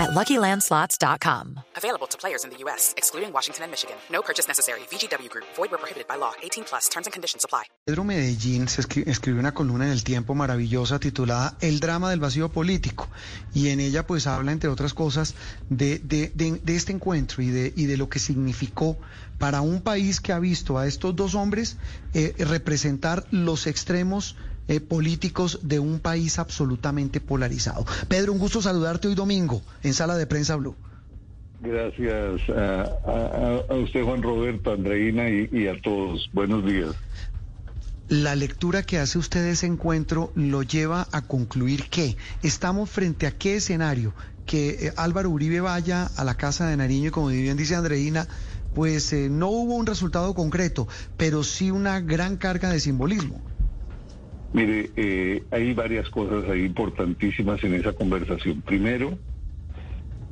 at LuckyLandSlots.com. Available to players in the U.S., excluding Washington and Michigan. No purchase necessary. VGW Group. Void where prohibited by law. 18 plus. Terms and conditions apply. Pedro Medellín se escri- escribió una columna en El Tiempo maravillosa titulada El drama del vacío político. Y en ella pues habla, entre otras cosas, de, de- de- de este encuentro y de, y de lo que significó para un país que ha visto a estos dos hombres eh, representar los extremos eh, políticos de un país absolutamente polarizado. Pedro, un gusto saludarte hoy domingo en Sala de Prensa Blue. Gracias a, a- a usted, Juan Roberto, Andreina y, y a todos. Buenos días. La lectura que hace usted de ese encuentro lo lleva a concluir que estamos frente a qué escenario, que eh, Álvaro Uribe vaya a la casa de Nariño y como bien dice Andreina, pues eh, no hubo un resultado concreto, pero sí una gran carga de simbolismo. Mire, eh, hay varias cosas ahí importantísimas en esa conversación. Primero,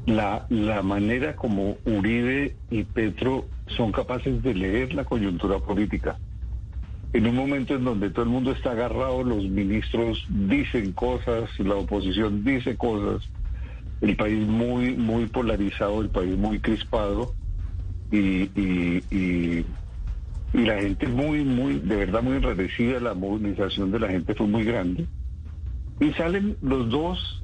la, la manera como Uribe y Petro son capaces de leer la coyuntura política. En un momento en donde todo el mundo está agarrado, los ministros dicen cosas, la oposición dice cosas, el país muy, muy polarizado, el país muy crispado y, y, y, y la gente muy, muy, de verdad muy enrarecida, la movilización de la gente fue muy grande. Y salen los dos,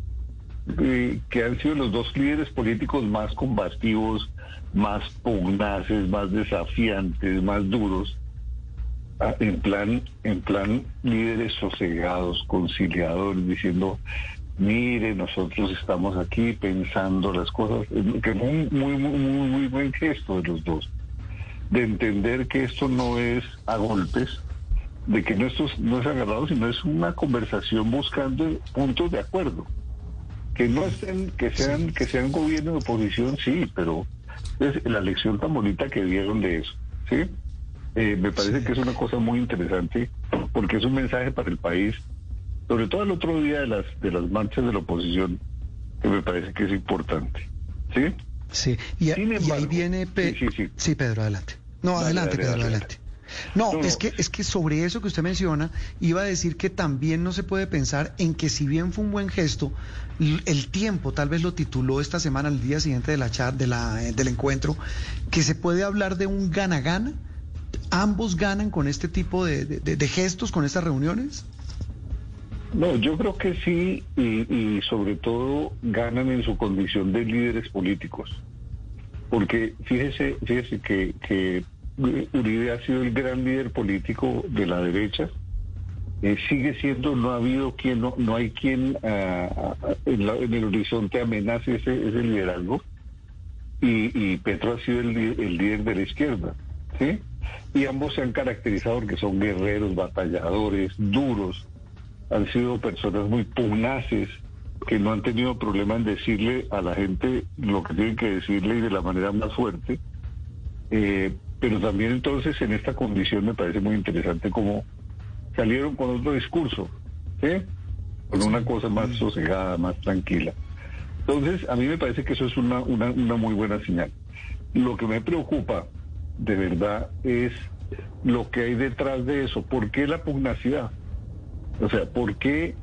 eh, que han sido los dos líderes políticos más combativos, más pugnaces, más desafiantes, más duros, en plan, en plan líderes sosegados, conciliadores, diciendo, mire, nosotros estamos aquí pensando las cosas, eh, que fue un muy, muy, muy, muy buen gesto de los dos de entender que esto no es a golpes, de que no, esto es- no es agarrado, sino es una conversación buscando puntos de acuerdo. Que no estén, que sean, que sean gobierno de oposición, sí, pero es la lección tan bonita que dieron de eso, ¿sí? Eh, me parece Sí. que es una cosa muy interesante, porque es un mensaje para el país, sobre todo el otro día de las, de las marchas de la oposición, que me parece que es importante, ¿sí? Sí, y, a- y ahí embargo, viene... Pe- sí, sí, sí. Pedro, adelante. No, Dale, adelante, dale, Pedro, dale, adelante. No, es que es que sobre eso que usted menciona, iba a decir que también no se puede pensar en que si bien fue un buen gesto, el tiempo tal vez lo tituló esta semana, el día siguiente de la chat, de la, eh, del encuentro, que se puede hablar de un gana-gana. ¿Ambos ganan con este tipo de, de- de- de gestos, con estas reuniones? No, yo creo que sí, y, y sobre todo ganan en su condición de líderes políticos. Porque fíjese, fíjese que, que Uribe ha sido el gran líder político de la derecha. Eh, sigue siendo, no ha habido quien, no, no hay quien ah, ah, en, la- en el horizonte amenace ese, ese liderazgo. Y, y Petro ha sido el, el líder de la izquierda. ¿sí? Y ambos se han caracterizado porque son guerreros, batalladores, duros han sido personas muy pugnaces que no han tenido problema en decirle a la gente lo que tienen que decirle y de la manera más fuerte. Eh, pero también entonces en esta condición me parece muy interesante cómo salieron con otro discurso, ¿sí? con una cosa más sosegada, más tranquila. Entonces, a mí me parece que eso es una, una, una muy buena señal. Lo que me preocupa, de verdad, es lo que hay detrás de eso. ¿Por qué la pugnacidad? O sea, ¿por qué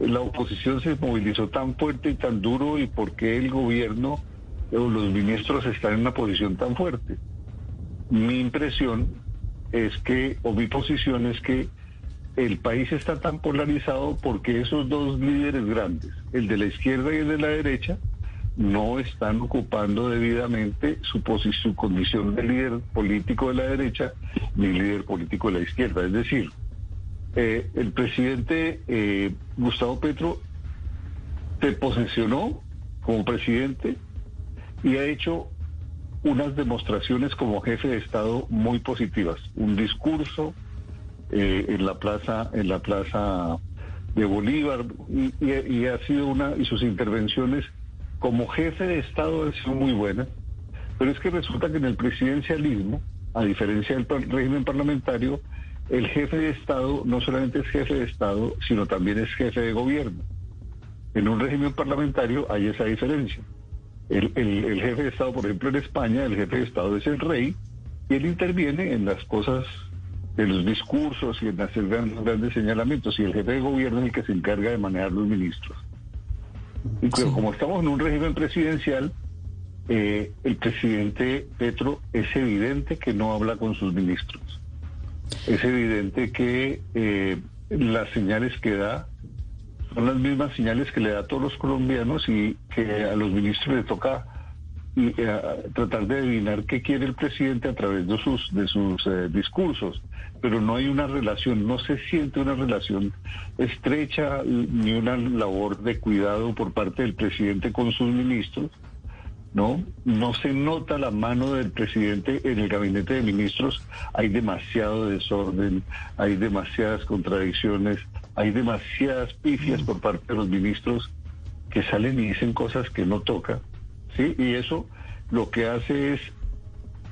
la oposición se movilizó tan fuerte y tan duro y por qué el gobierno o los ministros están en una posición tan fuerte? Mi impresión es que, o mi posición es que el país está tan polarizado porque esos dos líderes grandes, el de la izquierda y el de la derecha, no están ocupando debidamente su, posi- su condición de líder político de la derecha ni líder político de la izquierda. Es decir, eh, el presidente eh, Gustavo Petro se posesionó como presidente y ha hecho unas demostraciones como jefe de Estado muy positivas. Un discurso eh, en la plaza, en la plaza de Bolívar y, y- ha sido una y sus intervenciones como jefe de Estado han sido muy buenas. Pero es que resulta que en el presidencialismo, a diferencia del régimen parlamentario, el jefe de Estado no solamente es jefe de Estado, sino también es jefe de gobierno. En un régimen parlamentario hay esa diferencia. El, jefe de Estado, por ejemplo, en España, el jefe de Estado es el rey y él interviene en las cosas de los discursos y en hacer grandes, grandes señalamientos y el jefe de gobierno es el que se encarga de manejar los ministros. Y como estamos en un régimen presidencial, eh, el presidente Petro es evidente que no habla con sus ministros. Es evidente que eh, las señales que da son las mismas señales que le da a todos los colombianos y que a los ministros le toca eh, tratar de adivinar qué quiere el presidente a través de sus, eh, discursos. Pero no hay una relación, no se siente una relación estrecha ni una labor de cuidado por parte del presidente con sus ministros. ¿no? No se nota la mano del presidente en el gabinete de ministros. Hay demasiado desorden, hay demasiadas contradicciones, hay demasiadas pifias por parte de los ministros que salen y dicen cosas que no toca, ¿sí? Y eso lo que hace es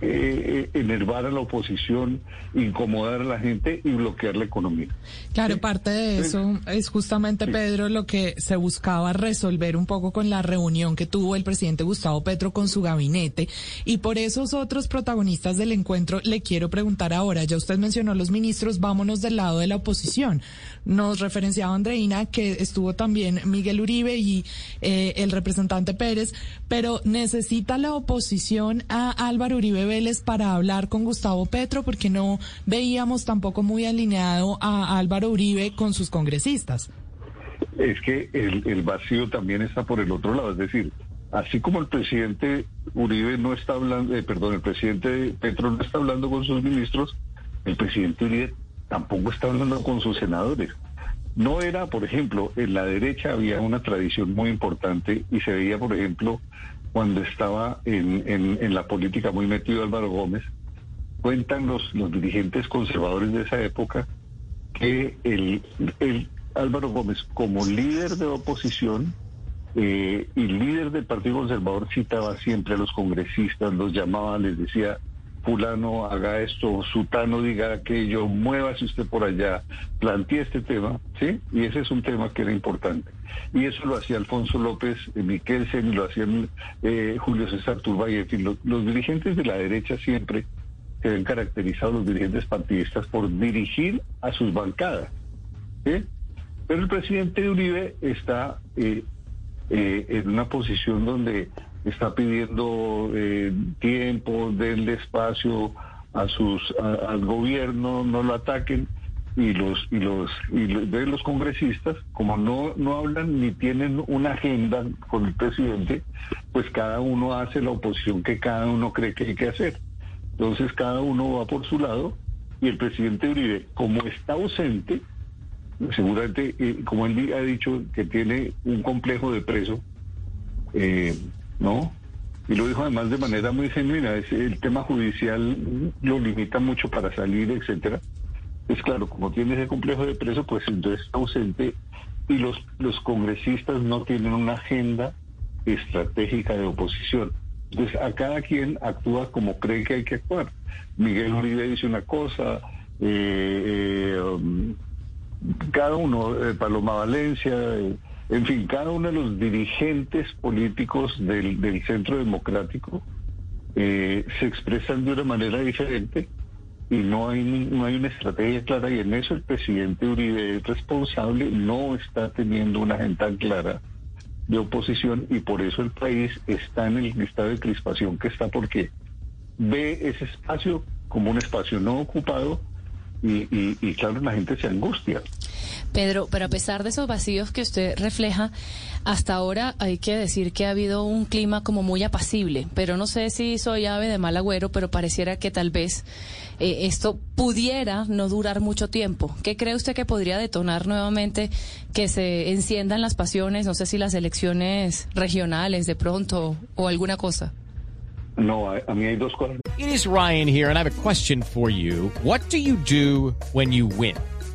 eh, enervar a la oposición, incomodar a la gente y bloquear la economía. Claro, parte de eso es justamente, Pedro, lo que se buscaba resolver un poco con la reunión que tuvo el presidente Gustavo Petro con su gabinete. Y por esos otros protagonistas del encuentro le quiero preguntar ahora, ya usted mencionó los ministros, vámonos del lado de la oposición. Nos referenciaba Andreina que estuvo también Miguel Uribe y eh, el representante Pérez, pero necesita la oposición a Álvaro Uribe Para hablar con Gustavo Petro porque no veíamos tampoco muy alineado a Álvaro Uribe con sus congresistas. Es que el, vacío también está por el otro lado, es decir, así como el presidente Uribe no está hablando, eh, perdón, el presidente Petro no está hablando con sus ministros, el presidente Uribe tampoco está hablando con sus senadores. No era, por ejemplo, en la derecha había una tradición muy importante y se veía, por ejemplo, cuando estaba en, en, la política muy metido Álvaro Gómez, cuentan los, los dirigentes conservadores de esa época que el, el Álvaro Gómez, como líder de oposición eh, y líder del Partido Conservador, citaba siempre a los congresistas, los llamaba, les decía, fulano haga esto, sutano diga aquello, muévase usted por allá, plantee este tema, ¿sí? Y ese es un tema que era importante. Y eso lo hacía Alfonso López eh, Miquelsen lo hacían eh, Julio César Turbay, en fin, los, dirigentes de la derecha siempre se ven caracterizados, los dirigentes partidistas, por dirigir a sus bancadas, ¿sí? Pero el presidente Uribe está eh, en una posición donde está pidiendo eh, tiempo, denle espacio a sus al gobierno, no lo ataquen y los y los y de los congresistas como no no hablan ni tienen una agenda con el presidente, pues cada uno hace la oposición que cada uno cree que hay que hacer. Entonces cada uno va por su lado y el presidente Uribe, como está ausente, seguramente, eh, como él ha dicho que tiene un complejo de preso, eh, ¿no? Y lo dijo además de manera muy genuina, es, el tema judicial lo limita mucho para salir, etcétera. Es claro, como tiene ese complejo de preso, pues entonces está ausente y los, los congresistas no tienen una agenda estratégica de oposición. Entonces, a cada quien actúa como cree que hay que actuar. Miguel Uribe dice una cosa, eh, eh, um, cada uno, eh, Paloma Valencia, en fin, cada uno de los dirigentes políticos del, centro democrático eh, se expresan de una manera diferente y no hay, no hay una estrategia clara y en eso el presidente Uribe es responsable, no está teniendo una agenda clara de oposición y por eso el país está en el estado de crispación que está porque ve ese espacio como un espacio no ocupado y claro, la gente se angustia. Pedro, pero a pesar de esos vacíos que usted refleja, hasta ahora hay que decir que ha habido un clima como muy apacible, pero no sé si soy ave de mal agüero, pero pareciera que tal vez eh, esto pudiera no durar mucho tiempo. ¿Qué cree usted que podría detonar nuevamente que se enciendan las pasiones? No sé si las elecciones regionales de pronto o alguna cosa. No, a, a mí hay dos cosas. It is Ryan here and I have a question for you. What do you do when you win?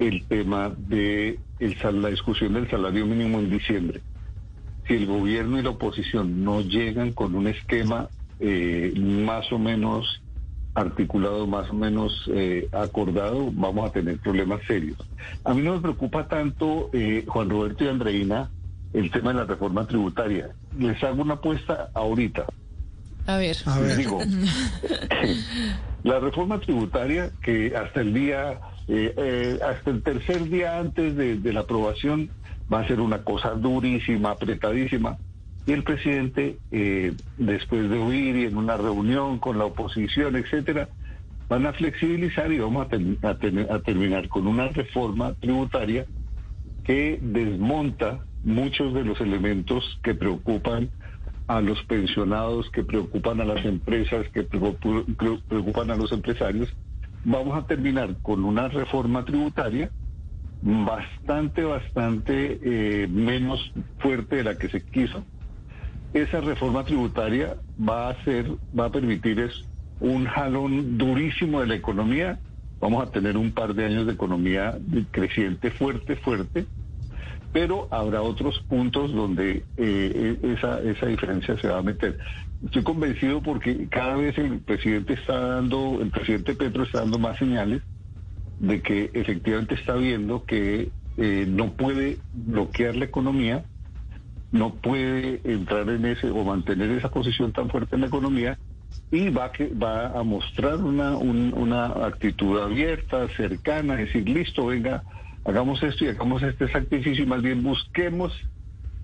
el tema de el, la discusión del salario mínimo en diciembre. Si el gobierno y la oposición no llegan con un esquema eh, más o menos articulado, más o menos eh, acordado, vamos a tener problemas serios. A mí no me preocupa tanto, eh, Juan Roberto y Andreina, el tema de la reforma tributaria. Les hago una apuesta ahorita. A ver. A ver. Digo, la reforma tributaria que hasta el día eh, eh, hasta el tercer día antes de, la aprobación va a ser una cosa durísima, apretadísima. Y el presidente, eh, después de oír y en una reunión con la oposición, etcétera, van a flexibilizar y vamos a, a terminar con una reforma tributaria que desmonta muchos de los elementos que preocupan a los pensionados, que preocupan a las empresas, que preocupan a los empresarios vamos a terminar con una reforma tributaria bastante, bastante eh, menos fuerte de la que se quiso. Esa reforma tributaria va a ser, va a permitir es un jalón durísimo de la economía. Vamos a tener un par de años de economía creciente, fuerte, fuerte, pero habrá otros puntos donde eh, esa, esa diferencia se va a meter. Estoy convencido porque cada vez el presidente está dando, el presidente Petro está dando más señales de que efectivamente está viendo que eh, no puede bloquear la economía, no puede entrar en ese o mantener esa posición tan fuerte en la economía y va, que, va a mostrar una, un, una actitud abierta, cercana, decir, listo, venga, hagamos esto y hagamos este sacrificio y más bien busquemos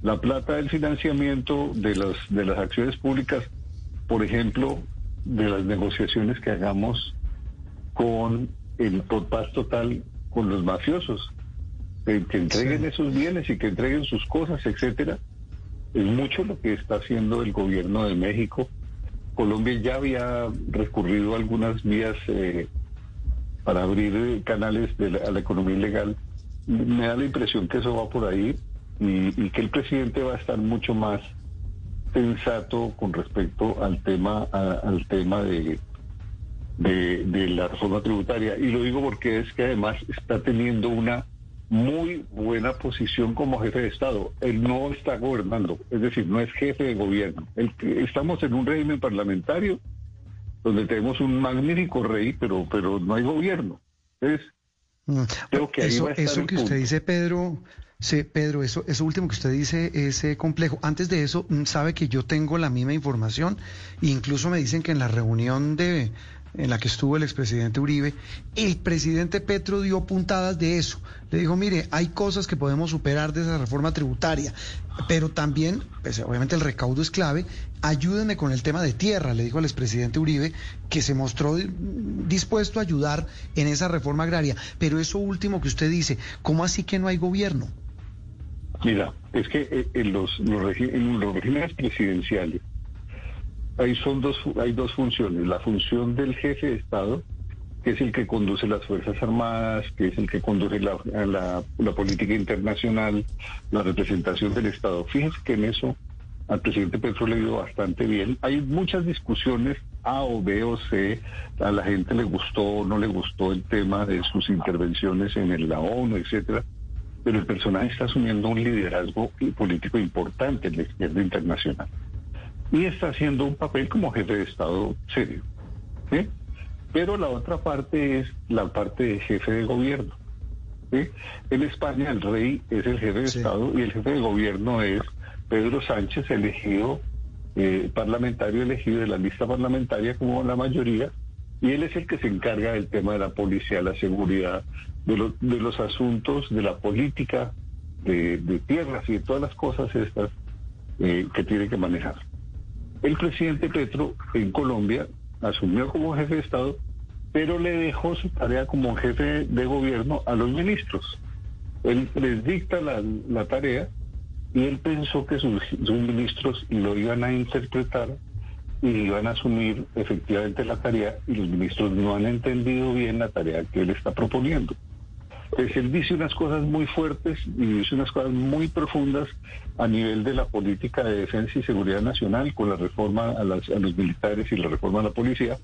la plata del financiamiento de las, de las acciones públicas, por ejemplo, de las negociaciones que hagamos con el paz total con los mafiosos, que, entreguen esos bienes y que entreguen sus cosas, etcétera. Es mucho lo que está haciendo el gobierno de México. Colombia ya había recurrido a algunas vías eh, para abrir canales de a la economía ilegal. Me da la impresión que eso va por ahí y, que el presidente va a estar mucho más sensato con respecto al tema al tema de, de, la reforma tributaria y lo digo porque es que además está teniendo una muy buena posición como jefe de Estado. Él no está gobernando, es decir, no es jefe de gobierno. El, estamos en un régimen parlamentario donde tenemos un magnífico rey, pero, pero no hay gobierno. Mm. Creo que eso, eso que usted dice, Pedro, Sí, Pedro, eso, eso último que usted dice es eh, complejo. Antes de eso, mm, sabe que yo tengo la misma información. Incluso me dicen que en la reunión de en la que estuvo el expresidente Uribe, el presidente Petro dio puntadas de eso. Le dijo, mire, hay cosas que podemos superar de esa reforma tributaria, pero también, pues, obviamente el recaudo es clave, ayúdenme con el tema de tierra, le dijo al expresidente Uribe, que se mostró dispuesto a ayudar en esa reforma agraria. Pero eso último que usted dice, ¿cómo así que no hay gobierno? Mira, es que eh, en en los regímenes presidenciales hay, son dos, hay dos funciones. La función del jefe de Estado, que es el que conduce las Fuerzas Armadas, que es el que conduce la, la, la política internacional, la representación del Estado. Fíjense que en eso al presidente Petro le ha ido bastante bien. Hay muchas discusiones A o B o C. A la gente le gustó o no le gustó el tema de sus intervenciones en la ONU, etcétera pero el personaje está asumiendo un liderazgo político importante en la izquierda internacional. Y está haciendo un papel como jefe de Estado serio. Pero la otra parte es la parte de jefe de gobierno. En España el rey es el jefe de Estado y el jefe de gobierno es Pedro Sánchez, elegido, eh, parlamentario elegido de la lista parlamentaria como la mayoría, y él es el que se encarga del tema de la policía, la seguridad, de, de los asuntos, de la política, de, tierras y de todas las cosas estas eh, que tiene que manejar. El presidente Petro en Colombia asumió como jefe de Estado, pero le dejó su tarea como jefe de gobierno a los ministros. Él les dicta la, la tarea y él pensó que sus, sus ministros lo iban a interpretar y iban a asumir efectivamente la tarea y los ministros no han entendido bien la tarea que él está proponiendo. Pues él dice unas cosas muy fuertes y dice unas cosas muy profundas a nivel de la política de defensa y seguridad nacional con la reforma a, los militares y la reforma a la policía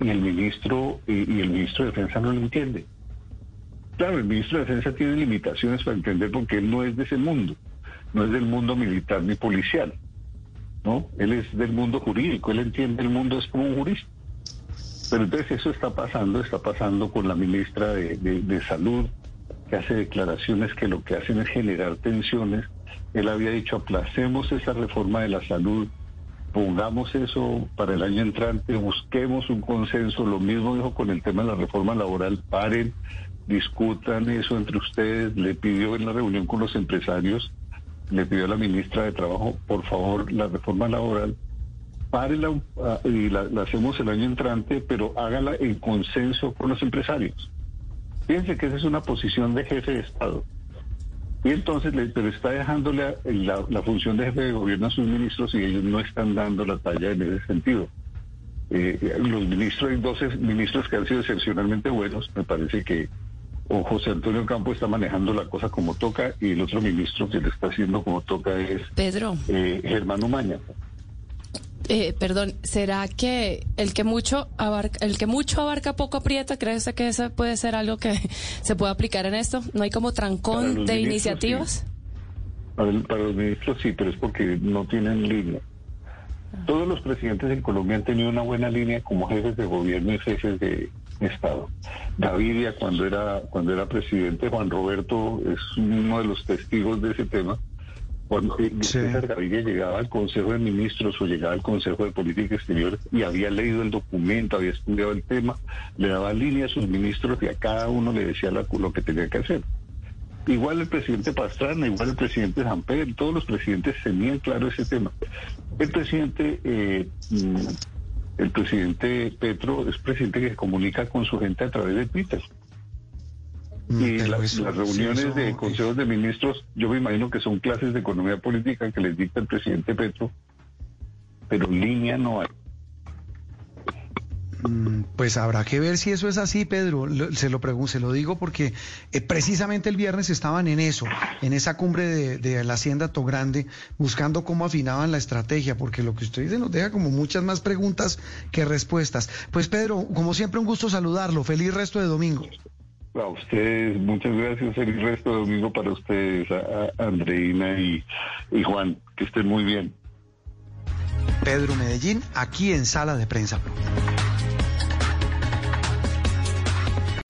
y el ministro y, y el ministro de defensa no lo entiende. Claro, el ministro de defensa tiene limitaciones para entender porque él no es de ese mundo, no es del mundo militar ni policial, ¿no? Él es del mundo jurídico, él entiende el mundo es como un jurista. Pero entonces eso está pasando, está pasando con la ministra de, Salud, que hace declaraciones que lo que hacen es generar tensiones. Él había dicho, aplacemos esa reforma de la salud, pongamos eso para el año entrante, busquemos un consenso. Lo mismo dijo con el tema de la reforma laboral, paren, discutan eso entre ustedes. Le pidió en la reunión con los empresarios, le pidió a la ministra de Trabajo, por favor, la reforma laboral párela ah, y la, la hacemos el año entrante, pero hágala en consenso con los empresarios. Fíjense que esa es una posición de jefe de Estado. Y entonces, le- pero está dejándole a- la, la función de jefe de gobierno a sus ministros y ellos no están dando la talla en ese sentido. Eh, los ministros, hay 12 ministros que han sido excepcionalmente buenos, me parece que o José Antonio Campo está manejando la cosa como toca y el otro ministro que le está haciendo como toca es Pedro, eh, Germán Umaña. Eh, perdón, ¿será que el que mucho abarca, el que mucho abarca poco aprieta? ¿Crees que eso puede ser algo que se puede aplicar en esto? ¿No hay como trancón de iniciativas? Para, el- para los ministros sí, pero es porque no tienen línea. Todos los presidentes en Colombia han tenido una buena línea como jefes de gobierno y jefes de Estado. Gaviria cuando era cuando era presidente, Juan Roberto es uno de los testigos de ese tema. Cuando Sí. César Gaviria llegaba al Consejo de Ministros o llegaba al Consejo de Política Exterior y había leído el documento, había estudiado el tema, le daba línea a sus ministros y a cada uno le decía lo que tenía que hacer. Igual el presidente Pastrana, igual el presidente Pedro, todos los presidentes tenían claro ese tema. El presidente, eh, mm, el presidente Petro es presidente que se comunica con su gente a través de Twitter. Mm, Y las, eso- las sí, reuniones eso- de consejos de ministros, yo me imagino que son clases de economía política que les dicta el presidente Petro, pero línea no hay. Mm, Pues habrá que ver si eso es así, Pedro. Se lo pregunto, se lo digo porque eh, precisamente el viernes estaban en eso, en esa cumbre de, de la Hacienda Togrande, buscando cómo afinaban la estrategia, porque lo que usted dice nos deja como muchas más preguntas que respuestas. Pues Pedro, como siempre, un gusto saludarlo. Feliz resto de domingo. A ustedes, muchas gracias. El resto de domingo para ustedes, a, Andreina y, Juan. Que estén muy bien. Pedro Medellín, aquí en Sala de Prensa.